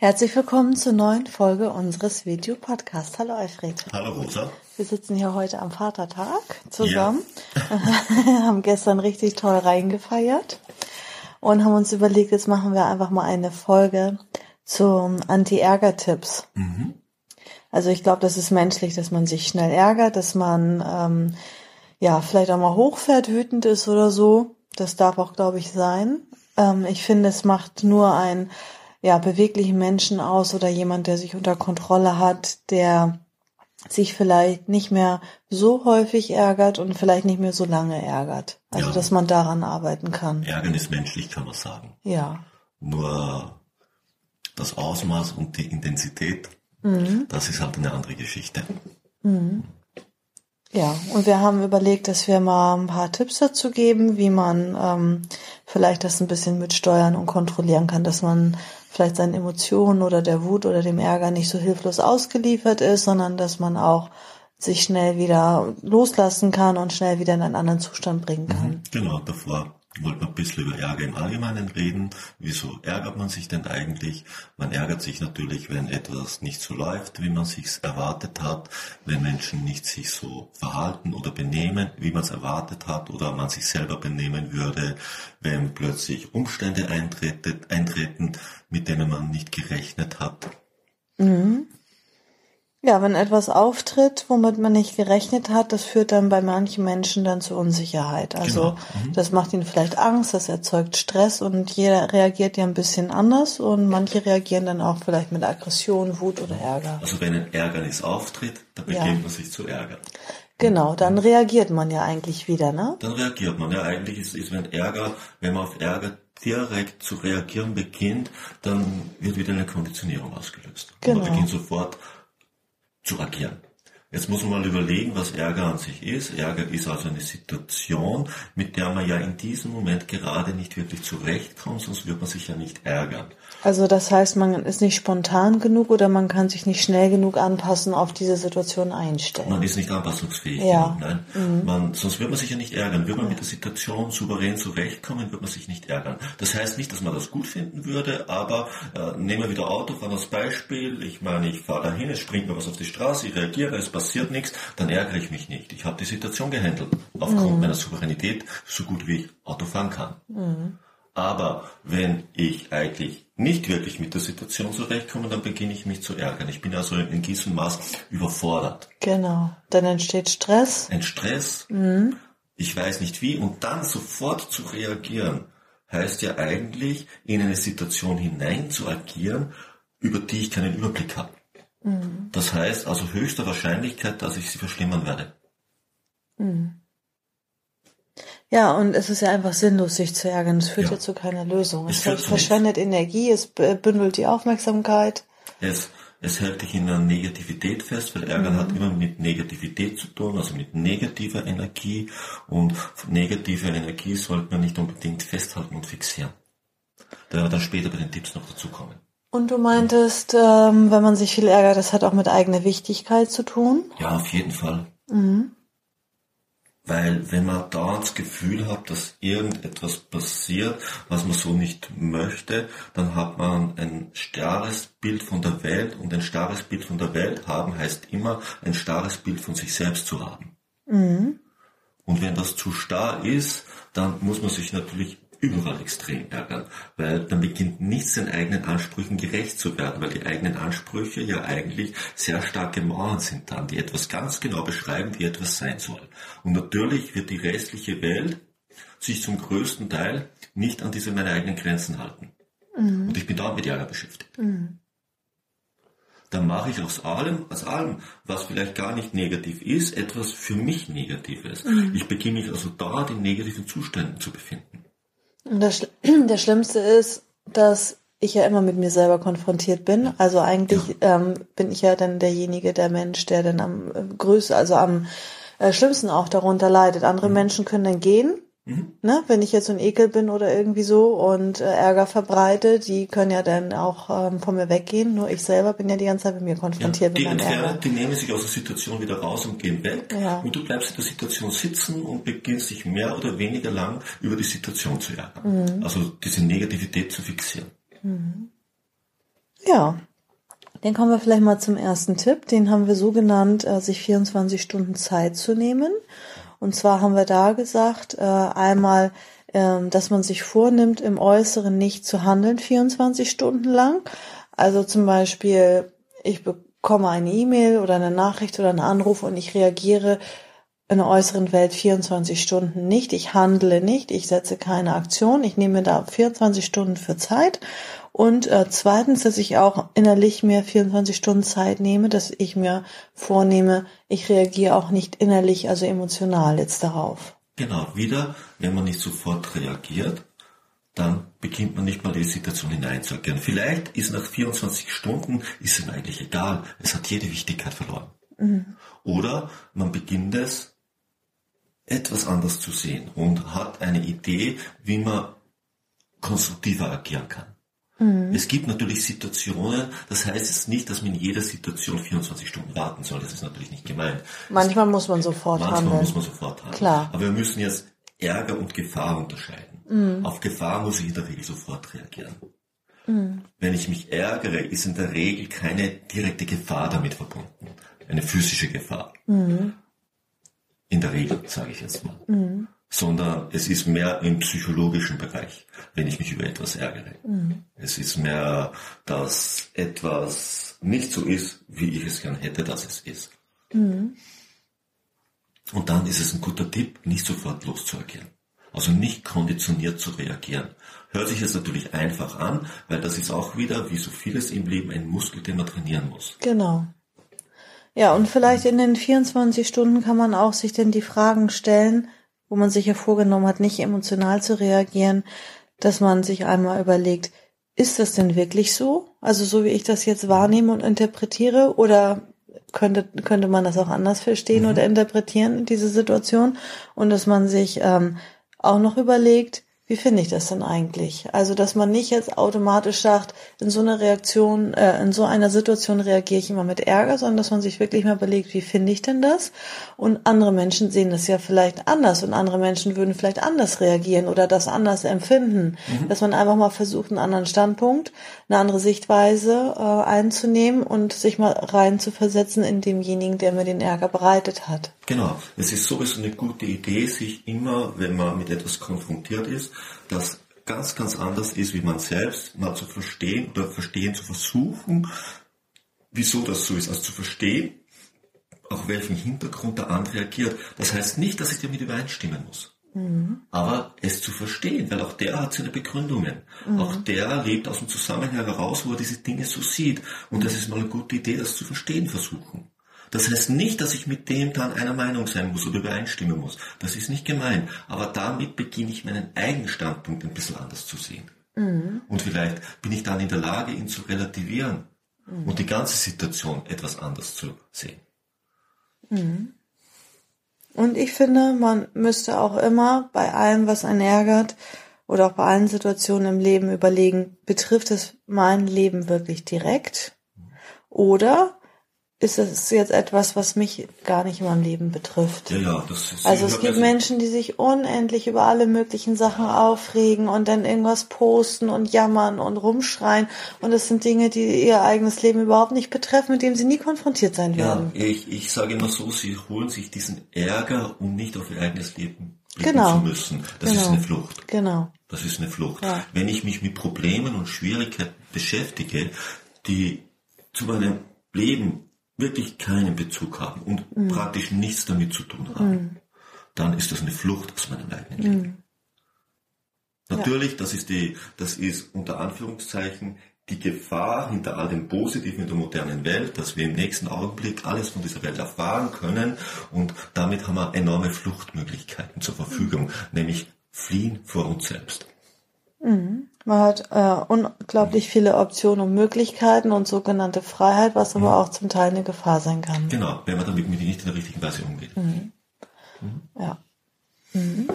Herzlich willkommen zur neuen Folge unseres Video-Podcasts. Hallo Alfred. Hallo Rosa. Wir sitzen hier heute am Vatertag zusammen, ja. haben gestern richtig toll reingefeiert und haben uns überlegt, jetzt machen wir einfach mal eine Folge zum Anti-Ärger-Tipps. Mhm. Also ich glaube, das ist menschlich, dass man sich schnell ärgert, dass man ähm, ja vielleicht auch mal hochfährt, wütend ist oder so. Das darf auch, glaube ich, sein. Ähm, ich finde, es macht nur ein ja, beweglichen Menschen aus oder jemand, der sich unter Kontrolle hat, der sich vielleicht nicht mehr so häufig ärgert und vielleicht nicht mehr so lange ärgert. Also, ja. dass man daran arbeiten kann. Ärgern ist menschlich, kann man sagen. Ja. Nur das Ausmaß und die Intensität, mhm. das ist halt eine andere Geschichte. Mhm. Ja, und wir haben überlegt, dass wir mal ein paar Tipps dazu geben, wie man ähm, vielleicht das ein bisschen mitsteuern und kontrollieren kann, dass man vielleicht seinen Emotionen oder der Wut oder dem Ärger nicht so hilflos ausgeliefert ist, sondern dass man auch sich schnell wieder loslassen kann und schnell wieder in einen anderen Zustand bringen kann. Mhm, genau, davor wollten wir ein bisschen über Ärger im Allgemeinen reden. Wieso ärgert man sich denn eigentlich? Man ärgert sich natürlich, wenn etwas nicht so läuft, wie man sich's erwartet hat, wenn Menschen nicht sich so verhalten oder benehmen, wie man es erwartet hat oder man sich selber benehmen würde, wenn plötzlich Umstände eintreten, eintreten mit denen man nicht gerechnet hat. Mhm. Ja, wenn etwas auftritt, womit man nicht gerechnet hat, das führt dann bei manchen Menschen dann zu Unsicherheit. Also genau. mhm. das macht ihnen vielleicht Angst, das erzeugt Stress und jeder reagiert ja ein bisschen anders und manche reagieren dann auch vielleicht mit Aggression, Wut oder Ärger. Also wenn ein Ärgernis auftritt, dann beginnt ja. man sich zu ärgern. Genau, dann reagiert man ja eigentlich wieder, ne? Dann reagiert man ja. Eigentlich ist, ist wenn Ärger, wenn man auf Ärger direkt zu reagieren beginnt, dann wird wieder eine Konditionierung ausgelöst. Genau. man beginnt sofort zu agieren. Jetzt muss man mal überlegen, was Ärger an sich ist. Ärger ist also eine Situation, mit der man ja in diesem Moment gerade nicht wirklich zurechtkommt, sonst wird man sich ja nicht ärgern. Also das heißt, man ist nicht spontan genug oder man kann sich nicht schnell genug anpassen, auf diese Situation einstellen. Man ist nicht anpassungsfähig ja. genug, nein. Mhm. Man, sonst wird man sich ja nicht ärgern. Würde man mit der Situation souverän zurechtkommen, wird man sich nicht ärgern. Das heißt nicht, dass man das gut finden würde, aber äh, nehmen wir wieder Autofahren als Beispiel. Ich meine, ich fahre dahin, es springt mir was auf die Straße, ich reagiere, es passiert nichts, dann ärgere ich mich nicht. Ich habe die Situation gehandelt, aufgrund mhm. meiner Souveränität, so gut wie ich Auto fahren kann. Mhm. Aber wenn ich eigentlich nicht wirklich mit der Situation zurechtkomme, dann beginne ich mich zu ärgern. Ich bin also in diesem Maß überfordert. Genau. Dann entsteht Stress. Ein Stress. Mhm. Ich weiß nicht wie. Und dann sofort zu reagieren, heißt ja eigentlich, in eine Situation hinein zu agieren, über die ich keinen Überblick habe. Mhm. Das heißt also höchste Wahrscheinlichkeit, dass ich sie verschlimmern werde. Mhm. Ja, und es ist ja einfach sinnlos, sich zu ärgern. Es führt ja, ja zu keiner Lösung. Es, es verschwendet nichts. Energie, es bündelt die Aufmerksamkeit. Es, es hält dich in der Negativität fest, weil Ärgern mhm. hat immer mit Negativität zu tun, also mit negativer Energie. Und negative Energie sollte man nicht unbedingt festhalten und fixieren. Da werden wir dann später bei den Tipps noch dazu kommen. Und du meintest, ähm, wenn man sich viel ärgert, das hat auch mit eigener Wichtigkeit zu tun? Ja, auf jeden Fall. Mhm. Weil wenn man da das Gefühl hat, dass irgendetwas passiert, was man so nicht möchte, dann hat man ein starres Bild von der Welt und ein starres Bild von der Welt haben heißt immer ein starres Bild von sich selbst zu haben. Mhm. Und wenn das zu starr ist, dann muss man sich natürlich überall extrem ärgern, weil dann beginnt nicht seinen eigenen Ansprüchen gerecht zu werden, weil die eigenen Ansprüche ja eigentlich sehr starke Mauern sind dann, die etwas ganz genau beschreiben, wie etwas sein soll. Und natürlich wird die restliche Welt sich zum größten Teil nicht an diese meine eigenen Grenzen halten. Mhm. Und ich bin da mit Ärger beschäftigt. Mhm. Dann mache ich aus allem, aus allem, was vielleicht gar nicht negativ ist, etwas für mich Negatives. Mhm. Ich beginne mich also da in negativen Zuständen zu befinden. Das, das Schlimmste ist, dass ich ja immer mit mir selber konfrontiert bin. Also eigentlich ja. ähm, bin ich ja dann derjenige, der Mensch, der dann am äh, größten, also am äh, schlimmsten auch darunter leidet. Andere mhm. Menschen können dann gehen Mhm. Ne, wenn ich jetzt so ein Ekel bin oder irgendwie so und äh, Ärger verbreite, die können ja dann auch ähm, von mir weggehen. Nur ich selber bin ja die ganze Zeit mit mir konfrontiert. Ja, die, mit Ärger. die nehmen sich aus der Situation wieder raus und gehen weg. Ja. Und du bleibst in der Situation sitzen und beginnst dich mehr oder weniger lang über die Situation zu ärgern. Mhm. Also diese Negativität zu fixieren. Mhm. Ja. Dann kommen wir vielleicht mal zum ersten Tipp. Den haben wir so genannt, äh, sich 24 Stunden Zeit zu nehmen. Und zwar haben wir da gesagt, äh, einmal, äh, dass man sich vornimmt, im Äußeren nicht zu handeln 24 Stunden lang. Also zum Beispiel, ich bekomme eine E-Mail oder eine Nachricht oder einen Anruf und ich reagiere in der äußeren Welt 24 Stunden nicht. Ich handle nicht, ich setze keine Aktion. Ich nehme da 24 Stunden für Zeit und äh, zweitens, dass ich auch innerlich mir 24 Stunden Zeit nehme, dass ich mir vornehme, ich reagiere auch nicht innerlich, also emotional jetzt darauf. Genau, wieder, wenn man nicht sofort reagiert, dann beginnt man nicht mal in die Situation hineinzuagieren. Vielleicht ist nach 24 Stunden, ist ihm eigentlich egal, es hat jede Wichtigkeit verloren. Mhm. Oder man beginnt es etwas anders zu sehen und hat eine Idee, wie man konstruktiver agieren kann. Mhm. Es gibt natürlich Situationen, das heißt es nicht, dass man in jeder Situation 24 Stunden warten soll. Das ist natürlich nicht gemeint. Manchmal es, muss man sofort manchmal handeln. muss man sofort handeln. Klar. Aber wir müssen jetzt Ärger und Gefahr unterscheiden. Mhm. Auf Gefahr muss ich in der Regel sofort reagieren. Mhm. Wenn ich mich ärgere, ist in der Regel keine direkte Gefahr damit verbunden. Eine physische Gefahr. Mhm. In der Regel, sage ich jetzt mal. Sondern es ist mehr im psychologischen Bereich, wenn ich mich über etwas ärgere. Mhm. Es ist mehr, dass etwas nicht so ist, wie ich es gern hätte, dass es ist. Mhm. Und dann ist es ein guter Tipp, nicht sofort loszuagieren. Also nicht konditioniert zu reagieren. Hört sich jetzt natürlich einfach an, weil das ist auch wieder, wie so vieles im Leben, ein Muskel, den man trainieren muss. Genau. Ja, und vielleicht in den 24 Stunden kann man auch sich denn die Fragen stellen, wo man sich ja vorgenommen hat, nicht emotional zu reagieren, dass man sich einmal überlegt, ist das denn wirklich so? Also so wie ich das jetzt wahrnehme und interpretiere oder könnte, könnte man das auch anders verstehen mhm. oder interpretieren, diese Situation? Und dass man sich ähm, auch noch überlegt, wie finde ich das denn eigentlich? Also, dass man nicht jetzt automatisch sagt, in so einer Reaktion, äh, in so einer Situation reagiere ich immer mit Ärger, sondern dass man sich wirklich mal überlegt, wie finde ich denn das? Und andere Menschen sehen das ja vielleicht anders und andere Menschen würden vielleicht anders reagieren oder das anders empfinden. Mhm. Dass man einfach mal versucht, einen anderen Standpunkt, eine andere Sichtweise äh, einzunehmen und sich mal rein zu versetzen in demjenigen, der mir den Ärger bereitet hat. Genau. Es ist sowieso eine gute Idee, sich immer, wenn man mit etwas konfrontiert ist, das ganz, ganz anders ist wie man selbst, mal zu verstehen oder verstehen zu versuchen, wieso das so ist. Also zu verstehen, auf welchen Hintergrund der andere reagiert. Das heißt nicht, dass ich damit übereinstimmen muss. Mhm. Aber es zu verstehen, weil auch der hat seine Begründungen. Mhm. Auch der lebt aus dem Zusammenhang heraus, wo er diese Dinge so sieht. Und das ist mal eine gute Idee, das zu verstehen versuchen. Das heißt nicht, dass ich mit dem dann einer Meinung sein muss oder übereinstimmen muss. Das ist nicht gemein. Aber damit beginne ich meinen eigenen Standpunkt ein bisschen anders zu sehen. Mhm. Und vielleicht bin ich dann in der Lage, ihn zu relativieren mhm. und die ganze Situation etwas anders zu sehen. Mhm. Und ich finde, man müsste auch immer bei allem, was einen ärgert, oder auch bei allen Situationen im Leben überlegen, betrifft es mein Leben wirklich direkt? Oder ist es jetzt etwas, was mich gar nicht in meinem Leben betrifft. Ja, ja, das ist Also es gibt Menschen, die sich unendlich über alle möglichen Sachen aufregen und dann irgendwas posten und jammern und rumschreien. Und das sind Dinge, die ihr eigenes Leben überhaupt nicht betreffen, mit dem sie nie konfrontiert sein werden. Ja, ich, ich sage immer so, sie holen sich diesen Ärger, um nicht auf ihr eigenes Leben blicken genau. zu müssen. Das genau. ist eine Flucht. Genau. Das ist eine Flucht. Ja. Wenn ich mich mit Problemen und Schwierigkeiten beschäftige, die zu meinem Leben wirklich keinen Bezug haben und mhm. praktisch nichts damit zu tun haben, mhm. dann ist das eine Flucht aus meinem eigenen Leben. Mhm. Natürlich, ja. das ist die, das ist unter Anführungszeichen die Gefahr hinter all dem Positiven in der modernen Welt, dass wir im nächsten Augenblick alles von dieser Welt erfahren können und damit haben wir enorme Fluchtmöglichkeiten zur Verfügung, nämlich fliehen vor uns selbst. Mhm. Man hat äh, unglaublich viele Optionen und Möglichkeiten und sogenannte Freiheit, was aber mhm. auch zum Teil eine Gefahr sein kann. Genau, wenn man damit nicht in der richtigen Weise umgeht. Mhm. mhm. Ja. Mhm.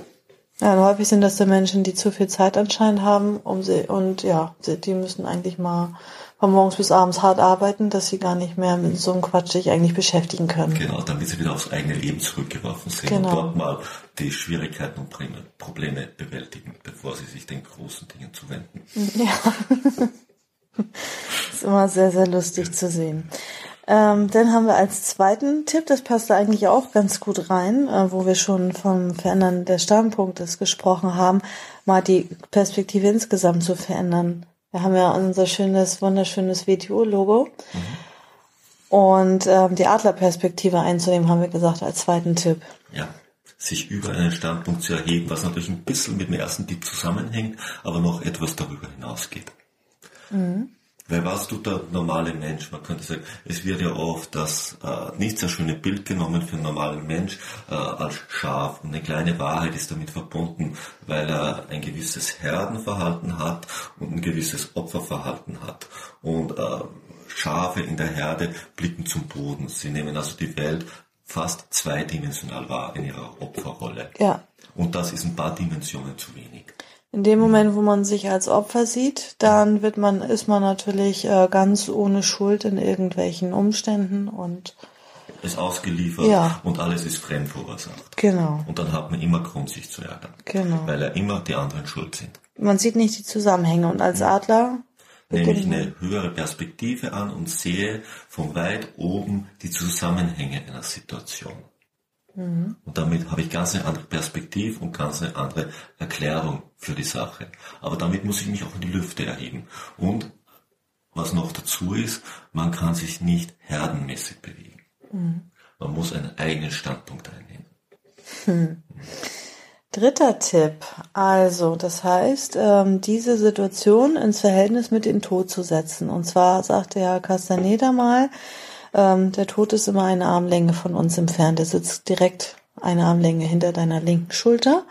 Ja, häufig sind das die Menschen, die zu viel Zeit anscheinend haben, um sie und ja, die müssen eigentlich mal von morgens bis abends hart arbeiten, dass sie gar nicht mehr mit so einem Quatsch sich eigentlich beschäftigen können. Genau, damit sie wieder aufs eigene Leben zurückgeworfen sind genau. und dort mal die Schwierigkeiten und Probleme bewältigen, bevor sie sich den großen Dingen zuwenden. Ja. ist immer sehr, sehr lustig zu sehen. Ähm, dann haben wir als zweiten Tipp, das passt da eigentlich auch ganz gut rein, äh, wo wir schon vom Verändern des Standpunktes gesprochen haben, mal die Perspektive insgesamt zu verändern. Wir haben ja unser schönes, wunderschönes WTO-Logo. Mhm. Und ähm, die Adlerperspektive einzunehmen, haben wir gesagt, als zweiten Tipp. Ja, sich über einen Standpunkt zu erheben, was natürlich ein bisschen mit dem ersten Tipp zusammenhängt, aber noch etwas darüber hinausgeht. Mhm. Weil was tut der normale Mensch? Man könnte sagen, es wird ja oft das äh, nicht sehr schöne Bild genommen für einen normalen Mensch äh, als Schaf. Und eine kleine Wahrheit ist damit verbunden, weil er ein gewisses Herdenverhalten hat und ein gewisses Opferverhalten hat. Und äh, Schafe in der Herde blicken zum Boden. Sie nehmen also die Welt fast zweidimensional wahr in ihrer Opferrolle. Ja. Und das ist ein paar Dimensionen zu wenig. In dem Moment, wo man sich als Opfer sieht, dann wird man, ist man natürlich äh, ganz ohne Schuld in irgendwelchen Umständen und ist ausgeliefert ja. und alles ist fremd verursacht. Genau. Und dann hat man immer Grund, sich zu ärgern. Genau. Weil er immer die anderen schuld sind. Man sieht nicht die Zusammenhänge und als Adler nehme ich eine höhere Perspektive an und sehe von weit oben die Zusammenhänge einer Situation. Mhm. Und damit habe ich ganz eine andere Perspektive und ganz eine andere Erklärung für die Sache. Aber damit muss ich mich auch in die Lüfte erheben. Und was noch dazu ist, man kann sich nicht herdenmäßig bewegen. Mhm. Man muss einen eigenen Standpunkt einnehmen. Hm. Dritter Tipp. Also, das heißt, ähm, diese Situation ins Verhältnis mit dem Tod zu setzen. Und zwar sagte Herr Castaneda mal, ähm, der Tod ist immer eine Armlänge von uns entfernt. Er sitzt direkt eine Armlänge hinter deiner linken Schulter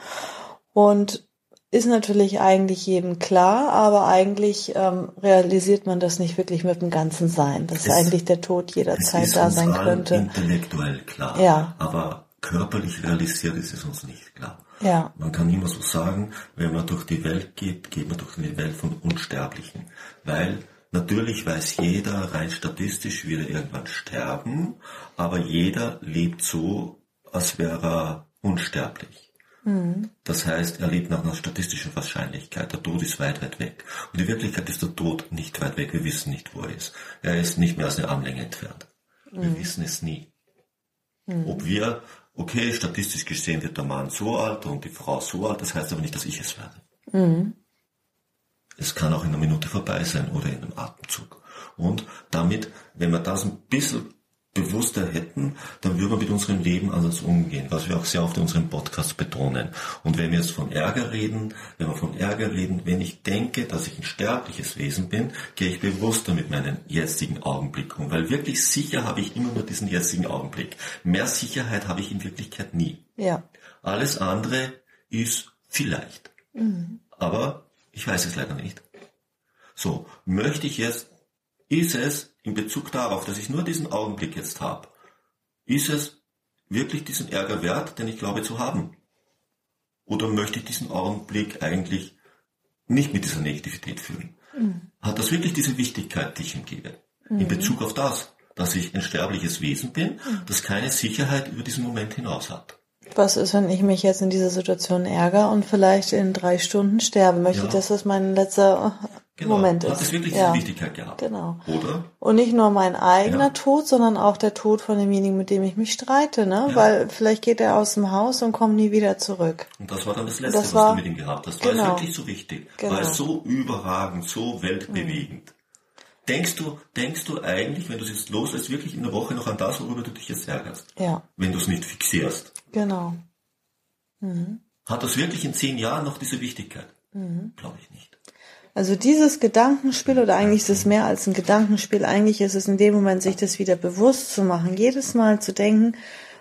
und ist natürlich eigentlich jedem klar, aber eigentlich ähm, realisiert man das nicht wirklich mit dem ganzen Sein, dass es, eigentlich der Tod jederzeit da sein könnte. Intellektuell klar, ja. aber körperlich realisiert ist es uns nicht klar. Ja. Man kann immer so sagen, wenn man durch die Welt geht, geht man durch die Welt von Unsterblichen, weil Natürlich weiß jeder rein statistisch, wird er irgendwann sterben, aber jeder lebt so, als wäre er unsterblich. Mhm. Das heißt, er lebt nach einer statistischen Wahrscheinlichkeit. Der Tod ist weit, weit weg. Und die Wirklichkeit ist der Tod nicht weit weg. Wir wissen nicht, wo er ist. Er ist nicht mehr als eine Armlänge entfernt. Wir mhm. wissen es nie. Mhm. Ob wir, okay, statistisch gesehen wird der Mann so alt und die Frau so alt, das heißt aber nicht, dass ich es werde. Es kann auch in einer Minute vorbei sein oder in einem Atemzug. Und damit, wenn wir das ein bisschen bewusster hätten, dann würden wir mit unserem Leben anders umgehen, was wir auch sehr oft in unserem Podcast betonen. Und wenn wir jetzt von Ärger reden, wenn wir von Ärger reden, wenn ich denke, dass ich ein sterbliches Wesen bin, gehe ich bewusster mit meinem jetzigen Augenblick um, weil wirklich sicher habe ich immer nur diesen jetzigen Augenblick. Mehr Sicherheit habe ich in Wirklichkeit nie. Ja. Alles andere ist vielleicht. Mhm. Aber ich weiß es leider nicht. So, möchte ich jetzt, ist es in Bezug darauf, dass ich nur diesen Augenblick jetzt habe, ist es wirklich diesen Ärger wert, den ich glaube zu haben? Oder möchte ich diesen Augenblick eigentlich nicht mit dieser Negativität fühlen? Mhm. Hat das wirklich diese Wichtigkeit, die ich ihm gebe? Mhm. In Bezug auf das, dass ich ein sterbliches Wesen bin, mhm. das keine Sicherheit über diesen Moment hinaus hat? Was ist, wenn ich mich jetzt in dieser Situation ärgere und vielleicht in drei Stunden sterbe? Möchte ja. ich, dass das mein letzter genau. Moment ist? Hat es wirklich ja. diese Wichtigkeit gehabt? Genau. Oder? Und nicht nur mein eigener ja. Tod, sondern auch der Tod von demjenigen, mit dem ich mich streite, ne? Weil vielleicht geht er aus dem Haus und kommt nie wieder zurück. Und das war dann das Letzte, das was du mit ihm gehabt hast. War genau. es wirklich so wichtig? Genau. War es so überragend, so weltbewegend? Mhm. Denkst du, denkst du eigentlich, wenn du es jetzt loslässt, wirklich in der Woche noch an das, worüber du dich jetzt ärgerst? Ja. Wenn du es nicht fixierst. Genau. Mhm. Hat das wirklich in zehn Jahren noch diese Wichtigkeit? Mhm. Glaube ich nicht. Also dieses Gedankenspiel oder eigentlich ist es mehr als ein Gedankenspiel, eigentlich ist es in dem Moment, sich das wieder bewusst zu machen, jedes Mal zu denken.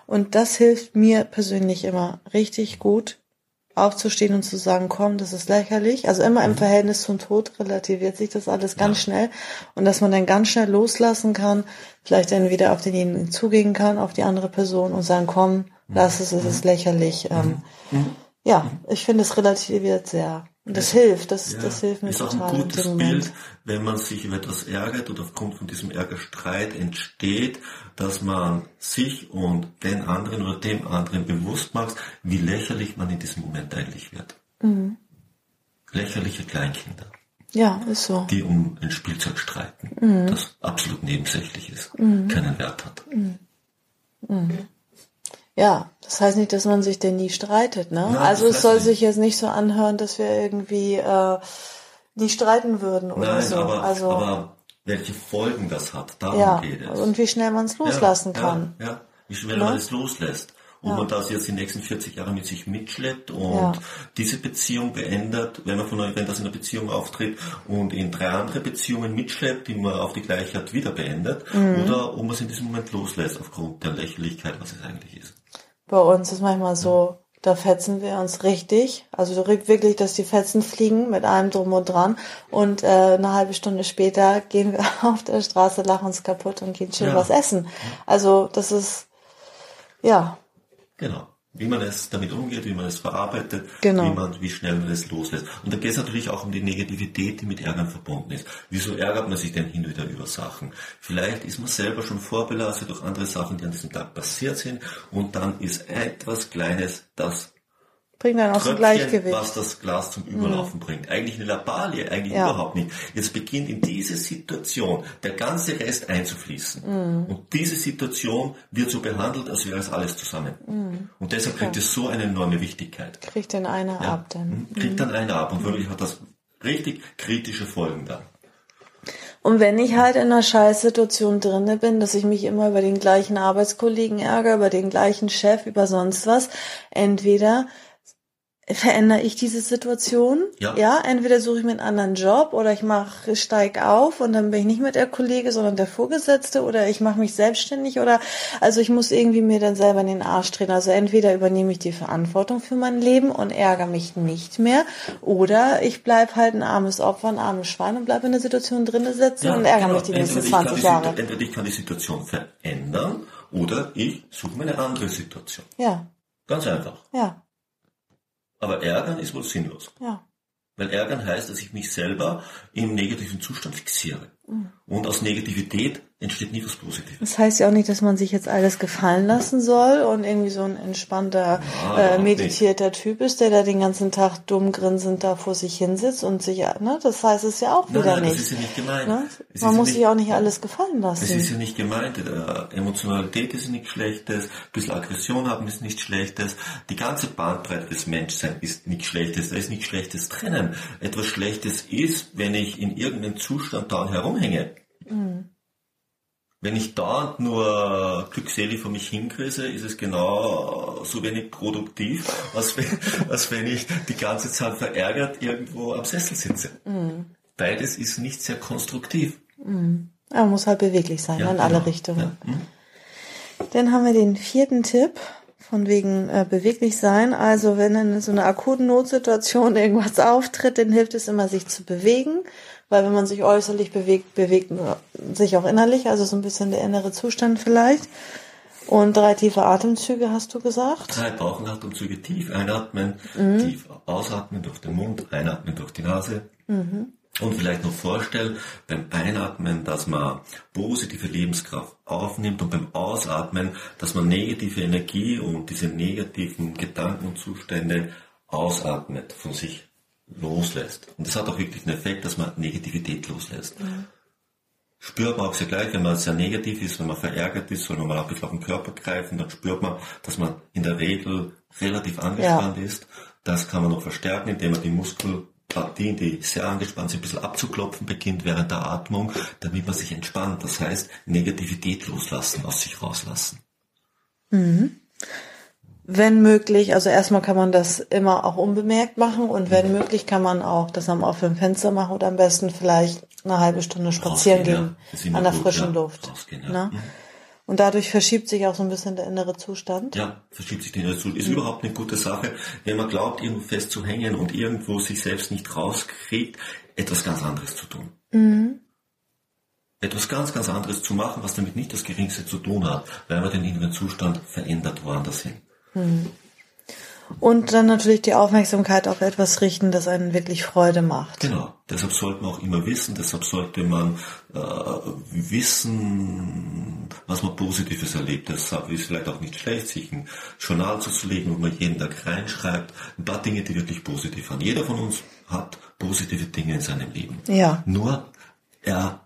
Und das hilft mir persönlich immer richtig gut, aufzustehen und zu sagen, komm, das ist lächerlich. Also immer im mhm. Verhältnis zum Tod relativiert sich das alles ganz ja. schnell und dass man dann ganz schnell loslassen kann, vielleicht dann wieder auf denjenigen zugehen kann, auf die andere Person und sagen, komm, mhm. lass es, es ist lächerlich. Ähm, ja, ich finde es relativiert sehr. Und das ja. hilft, das, ja. das hilft mir ist total. Ist auch ein gutes Bild, wenn man sich über etwas ärgert und aufgrund von diesem Ärger Streit entsteht, dass man sich und den anderen oder dem anderen bewusst macht, wie lächerlich man in diesem Moment eigentlich wird. Mhm. Lächerliche Kleinkinder. Ja, ist so. Die um ein Spielzeug streiten, mhm. das absolut nebensächlich ist, mhm. keinen Wert hat. Mhm. Mhm. Ja, das heißt nicht, dass man sich denn nie streitet, ne? Nein, also es soll nicht. sich jetzt nicht so anhören, dass wir irgendwie äh, nie streiten würden oder Nein, so. Aber, also, aber welche Folgen das hat, darum ja, geht es. Und wie schnell man es loslassen ja, kann. Ja, ja, wie schnell ne? man es loslässt. Und man das jetzt die nächsten 40 Jahre mit sich mitschleppt und diese Beziehung beendet, wenn man von wenn das in einer Beziehung auftritt und in drei andere Beziehungen mitschleppt, die man auf die gleiche Art wieder beendet, mhm. oder ob man es in diesem Moment loslässt aufgrund der Lächerlichkeit, was es eigentlich ist. Bei uns ist manchmal so, da fetzen wir uns richtig. Also wirklich, dass die Fetzen fliegen mit allem drum und dran. Und äh, eine halbe Stunde später gehen wir auf der Straße, lachen uns kaputt und gehen schön ja. was essen. Also das ist, ja. Genau wie man es damit umgeht, wie man es verarbeitet, genau. wie man, wie schnell man es loslässt. Und da geht es natürlich auch um die Negativität, die mit Ärgern verbunden ist. Wieso ärgert man sich denn hin und wieder über Sachen? Vielleicht ist man selber schon vorbelastet durch andere Sachen, die an diesem Tag passiert sind, und dann ist etwas Kleines, das bringt dann auch so Gleichgewicht. was das Glas zum Überlaufen mhm. bringt. Eigentlich eine Lappalie, eigentlich ja. überhaupt nicht. Jetzt beginnt in diese Situation der ganze Rest einzufließen. Mhm. Und diese Situation wird so behandelt, als wäre es alles zusammen. Mhm. Und deshalb kriegt ja. es so eine enorme Wichtigkeit. Kriegt den einer ja. ab dann. Mhm. Kriegt dann einer ab und wirklich hat das richtig kritische Folgen dann. Und wenn ich halt in einer Scheißsituation drinne bin, dass ich mich immer über den gleichen Arbeitskollegen ärgere, über den gleichen Chef, über sonst was, entweder verändere ich diese Situation. Ja. ja, entweder suche ich mir einen anderen Job oder ich mache, steig auf und dann bin ich nicht mit der Kollege, sondern der Vorgesetzte oder ich mache mich selbstständig oder also ich muss irgendwie mir dann selber in den Arsch drehen. Also entweder übernehme ich die Verantwortung für mein Leben und ärgere mich nicht mehr oder ich bleib halt ein armes Opfer, ein armes Schwein und bleibe in der Situation drinnen sitzen ja, und ärgere genau. mich die nächsten 20 Jahre. Entweder ich kann die Situation verändern oder ich suche mir eine andere Situation. Ja. Ganz einfach. Ja. Aber ärgern ist wohl sinnlos. Ja. Weil ärgern heißt, dass ich mich selber im negativen Zustand fixiere. Und aus Negativität entsteht nie was Positives. Das heißt ja auch nicht, dass man sich jetzt alles gefallen lassen soll und irgendwie so ein entspannter, ja, äh, meditierter nicht. Typ ist, der da den ganzen Tag dumm grinsend da vor sich hinsitzt und sich, ne, das heißt es ja auch nein, wieder nein, nicht. Das ist ja nicht gemeint. Ne? Man muss ja sich auch nicht alles gefallen lassen. Das ist ja nicht gemeint. Äh, Emotionalität ist nichts Schlechtes, ein bisschen Aggression haben ist nichts Schlechtes, die ganze Bandbreite des Menschseins ist nichts Schlechtes, da ist nichts Schlechtes drinnen. Etwas Schlechtes ist, wenn ich in irgendeinem Zustand da herumhänge. Mhm. Wenn ich da nur glückselig vor mich hinkrise, ist es genau so wenig produktiv, als wenn, als wenn ich die ganze Zeit verärgert irgendwo am Sessel sitze. Mhm. Beides ist nicht sehr konstruktiv. Mhm. Aber muss halt beweglich sein ja, in genau. alle Richtungen. Ja. Mhm. Dann haben wir den vierten Tipp von wegen äh, beweglich sein. Also wenn in so einer akuten Notsituation irgendwas auftritt, dann hilft es immer, sich zu bewegen weil wenn man sich äußerlich bewegt, bewegt man sich auch innerlich, also so ein bisschen der innere Zustand vielleicht. Und drei tiefe Atemzüge hast du gesagt? Drei Bauchatemzüge tief einatmen, mhm. tief ausatmen durch den Mund, einatmen durch die Nase. Mhm. Und vielleicht noch vorstellen beim Einatmen, dass man positive Lebenskraft aufnimmt und beim Ausatmen, dass man negative Energie und diese negativen Gedanken und Zustände ausatmet von sich loslässt. Und das hat auch wirklich einen Effekt, dass man Negativität loslässt. Mhm. Spürt man auch sehr gleich, wenn man sehr negativ ist, wenn man verärgert ist, soll man mal ein bisschen auf den Körper greifen, dann spürt man, dass man in der Regel relativ angespannt ja. ist. Das kann man noch verstärken, indem man die Muskelpartien, die sehr angespannt sind, ein bisschen abzuklopfen beginnt während der Atmung, damit man sich entspannt. Das heißt, Negativität loslassen, aus sich rauslassen. Mhm wenn möglich, also erstmal kann man das immer auch unbemerkt machen und wenn möglich kann man auch das am offenen Fenster machen oder am besten vielleicht eine halbe Stunde spazieren gehen, ja. an der frischen ja. Luft. Ja. Ne? Mhm. Und dadurch verschiebt sich auch so ein bisschen der innere Zustand. Ja, verschiebt sich der innere Zustand. Ist mhm. überhaupt eine gute Sache, wenn man glaubt, irgendwo festzuhängen und irgendwo sich selbst nicht rauskriegt, etwas ganz anderes zu tun. Mhm. Etwas ganz, ganz anderes zu machen, was damit nicht das Geringste zu tun hat, weil man den inneren Zustand verändert woanders hin. Mhm. Und dann natürlich die Aufmerksamkeit auf etwas richten, das einen wirklich Freude macht. Genau. Deshalb sollte man auch immer wissen, deshalb sollte man äh, wissen, was man Positives erlebt. Deshalb ist vielleicht auch nicht schlecht, sich ein Journal zuzulegen, wo man jeden Tag reinschreibt, ein paar Dinge, die wirklich positiv waren. Jeder von uns hat positive Dinge in seinem Leben. Ja. Nur er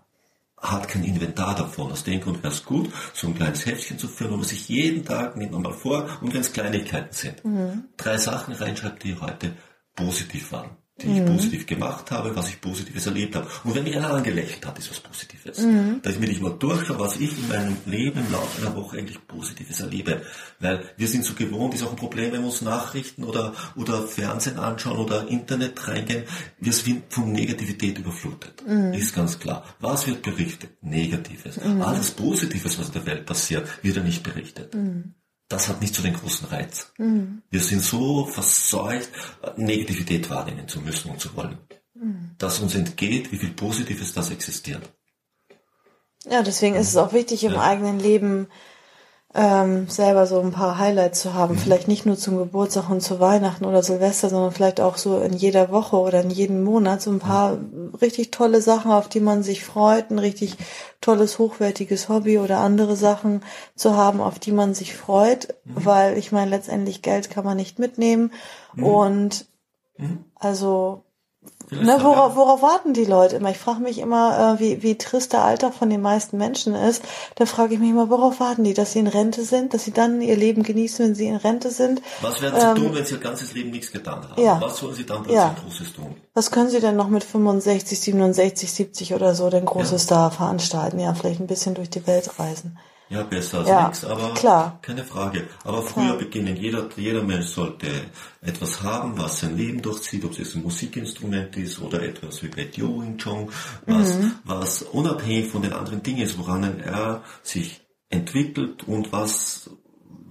hat kein Inventar davon. Aus dem Grund wäre es gut, so ein kleines Heftchen zu führen, wo man sich jeden Tag, nimmt man mal vor, und wenn es Kleinigkeiten sind, mhm. drei Sachen reinschreibt, die heute positiv waren die ich mhm. positiv gemacht habe, was ich Positives erlebt habe. Und wenn mich einer angelächelt hat, ist was Positives. Mhm. Dass ich mir nicht mal durchschaue, was ich in meinem Leben im Laufe einer Woche eigentlich Positives erlebe. Weil wir sind so gewohnt, ist auch ein Problem, wenn wir uns Nachrichten oder, oder Fernsehen anschauen oder Internet reingehen. Wir sind von Negativität überflutet. Mhm. Ist ganz klar. Was wird berichtet? Negatives. Mhm. Alles Positives, was in der Welt passiert, wird ja nicht berichtet. Das hat nicht so den großen Reiz. Mhm. Wir sind so verseucht, Negativität wahrnehmen zu müssen und zu wollen. Mhm. Dass uns entgeht, wie viel Positives das existiert. Ja, deswegen ist es auch wichtig, im ja. eigenen Leben ähm, selber so ein paar Highlights zu haben. Mhm. Vielleicht nicht nur zum Geburtstag und zu Weihnachten oder Silvester, sondern vielleicht auch so in jeder Woche oder in jedem Monat so ein paar mhm. richtig tolle Sachen, auf die man sich freut, ein richtig tolles, hochwertiges Hobby oder andere Sachen zu haben, auf die man sich freut, mhm. weil ich meine, letztendlich Geld kann man nicht mitnehmen mhm. und mhm. also Ne, worauf, worauf warten die Leute immer? Ich frage mich immer, äh, wie, wie trist der Alter von den meisten Menschen ist. Da frage ich mich immer, worauf warten die? Dass sie in Rente sind, dass sie dann ihr Leben genießen, wenn sie in Rente sind. Was werden sie ähm, tun, wenn sie ihr ganzes Leben nichts getan haben? Ja. Was sollen sie dann plötzlich ja. Großes tun? Was können sie denn noch mit 65, 67, 70 oder so denn Großes ja. da veranstalten? Ja, vielleicht ein bisschen durch die Welt reisen. Ja, besser als ja, nichts, aber klar. keine Frage. Aber früher klar. beginnen. Jeder, jeder Mensch sollte etwas haben, was sein Leben durchzieht, ob es jetzt ein Musikinstrument ist oder etwas wie bei Wing Chong, was, mhm. was unabhängig von den anderen Dingen ist, woran er sich entwickelt und was,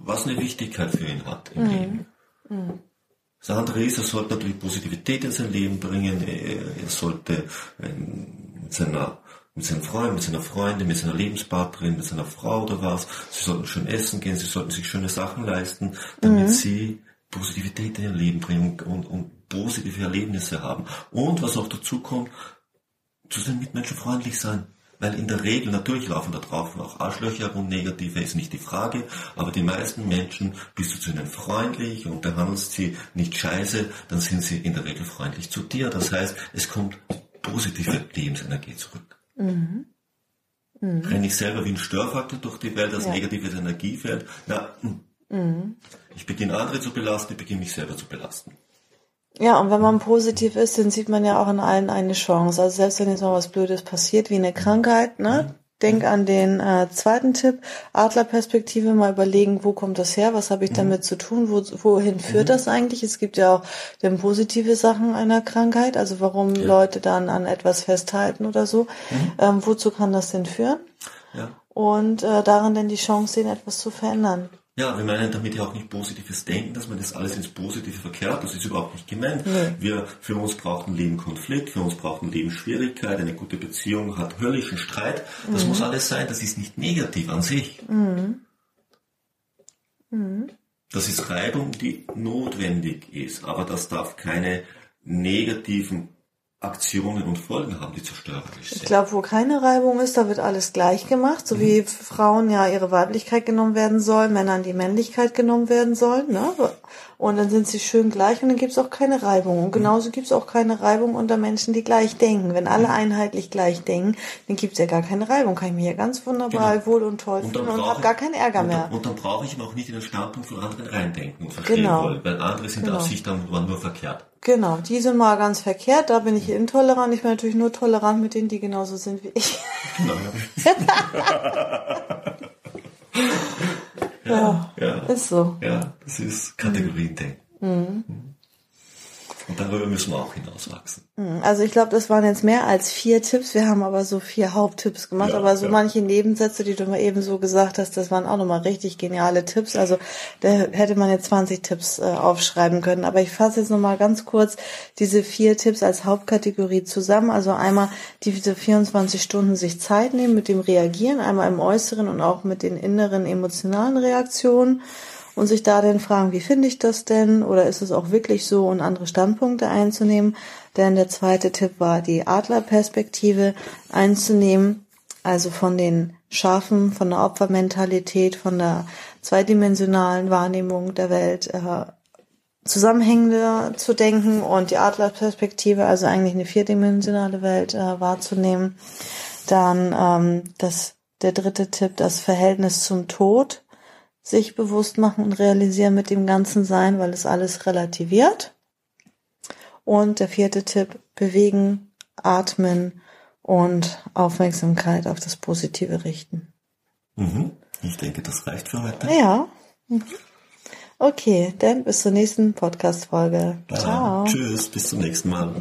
was eine Wichtigkeit für ihn hat im mhm. Leben. Mhm. Das andere ist, er sollte natürlich Positivität in sein Leben bringen, er sollte in seiner mit seinem Freund, mit seiner Freundin, mit seiner Lebenspartnerin, mit seiner Frau oder was. Sie sollten schön essen gehen, sie sollten sich schöne Sachen leisten, damit mhm. sie Positivität in ihr Leben bringen und, und positive Erlebnisse haben. Und was auch dazu kommt, zu den Mitmenschen freundlich sein. Weil in der Regel, natürlich laufen da drauf auch Arschlöcher und Negative, ist nicht die Frage, aber die meisten Menschen, bist du zu ihnen freundlich und behandelst sie nicht scheiße, dann sind sie in der Regel freundlich zu dir. Das heißt, es kommt positive Lebensenergie zurück. Mhm. Mhm. Renne ich selber wie ein Störfaktor durch die Welt, als ja. negatives Energiefeld. Na, hm. mhm. ich beginne andere zu belasten, ich beginne mich selber zu belasten. Ja, und wenn man positiv ist, dann sieht man ja auch in allen eine Chance. Also selbst wenn jetzt mal was Blödes passiert, wie eine Krankheit, ne? Denk an den äh, zweiten Tipp, Adlerperspektive, mal überlegen, wo kommt das her, was habe ich mhm. damit zu tun, wo, wohin führt mhm. das eigentlich? Es gibt ja auch dann positive Sachen einer Krankheit, also warum ja. Leute dann an etwas festhalten oder so. Mhm. Ähm, wozu kann das denn führen? Ja. Und äh, darin dann die Chance sehen, etwas zu verändern. Ja, wir meinen damit ja auch nicht positives Denken, dass man das alles ins Positive verkehrt. Das ist überhaupt nicht gemeint. Nee. Wir, für uns braucht ein Leben Konflikt, für uns braucht ein Leben Schwierigkeit, eine gute Beziehung hat höllischen Streit. Das mhm. muss alles sein, das ist nicht negativ an sich. Mhm. Mhm. Das ist Reibung, die notwendig ist, aber das darf keine negativen Aktionen und Folgen haben, die zerstörerisch sind. Ich glaube, wo keine Reibung ist, da wird alles gleich gemacht, so mhm. wie Frauen ja ihre Weiblichkeit genommen werden sollen, Männern die Männlichkeit genommen werden sollen, ne? Und dann sind sie schön gleich und dann gibt's auch keine Reibung. Und genauso gibt's auch keine Reibung unter Menschen, die gleich denken. Wenn alle mhm. einheitlich gleich denken, dann gibt's ja gar keine Reibung. Kann ich mir ja ganz wunderbar genau. wohl und toll fühlen und, und habe gar keinen Ärger und dann, mehr. Und dann brauche ich auch nicht in den Standpunkt von anderen reindenken und verstehen genau. wollen, weil andere sind genau. auf sich dann nur verkehrt. Genau, die sind mal ganz verkehrt, da bin ich intolerant. Ich bin natürlich nur tolerant mit denen, die genauso sind wie ich. Ja, ja, ist so. Ja, das ist Kategoriendenken. Mhm. Und darüber müssen wir auch hinauswachsen. Hm, also ich glaube, das waren jetzt mehr als vier Tipps. Wir haben aber so vier Haupttipps gemacht. Ja, aber so ja. manche Nebensätze, die du mal eben so gesagt hast, das waren auch nochmal richtig geniale Tipps. Also da hätte man jetzt 20 Tipps äh, aufschreiben können. Aber ich fasse jetzt nochmal ganz kurz diese vier Tipps als Hauptkategorie zusammen. Also einmal diese 24 Stunden sich Zeit nehmen mit dem Reagieren, einmal im Äußeren und auch mit den inneren emotionalen Reaktionen und sich da dann fragen, wie finde ich das denn? Oder ist es auch wirklich so und andere Standpunkte einzunehmen? Denn der zweite Tipp war, die Adlerperspektive einzunehmen, also von den Schafen, von der Opfermentalität, von der zweidimensionalen Wahrnehmung der Welt äh, zusammenhängender zu denken und die Adlerperspektive, also eigentlich eine vierdimensionale Welt äh, wahrzunehmen. Dann ähm, das, der dritte Tipp, das Verhältnis zum Tod sich bewusst machen und realisieren mit dem ganzen Sein, weil es alles relativiert. Und der vierte Tipp, bewegen, atmen und Aufmerksamkeit auf das Positive richten. Mhm. Ich denke, das reicht für heute. Ja. Mhm. Okay, dann bis zur nächsten Podcast-Folge. Ciao. Tschüss, bis zum nächsten Mal.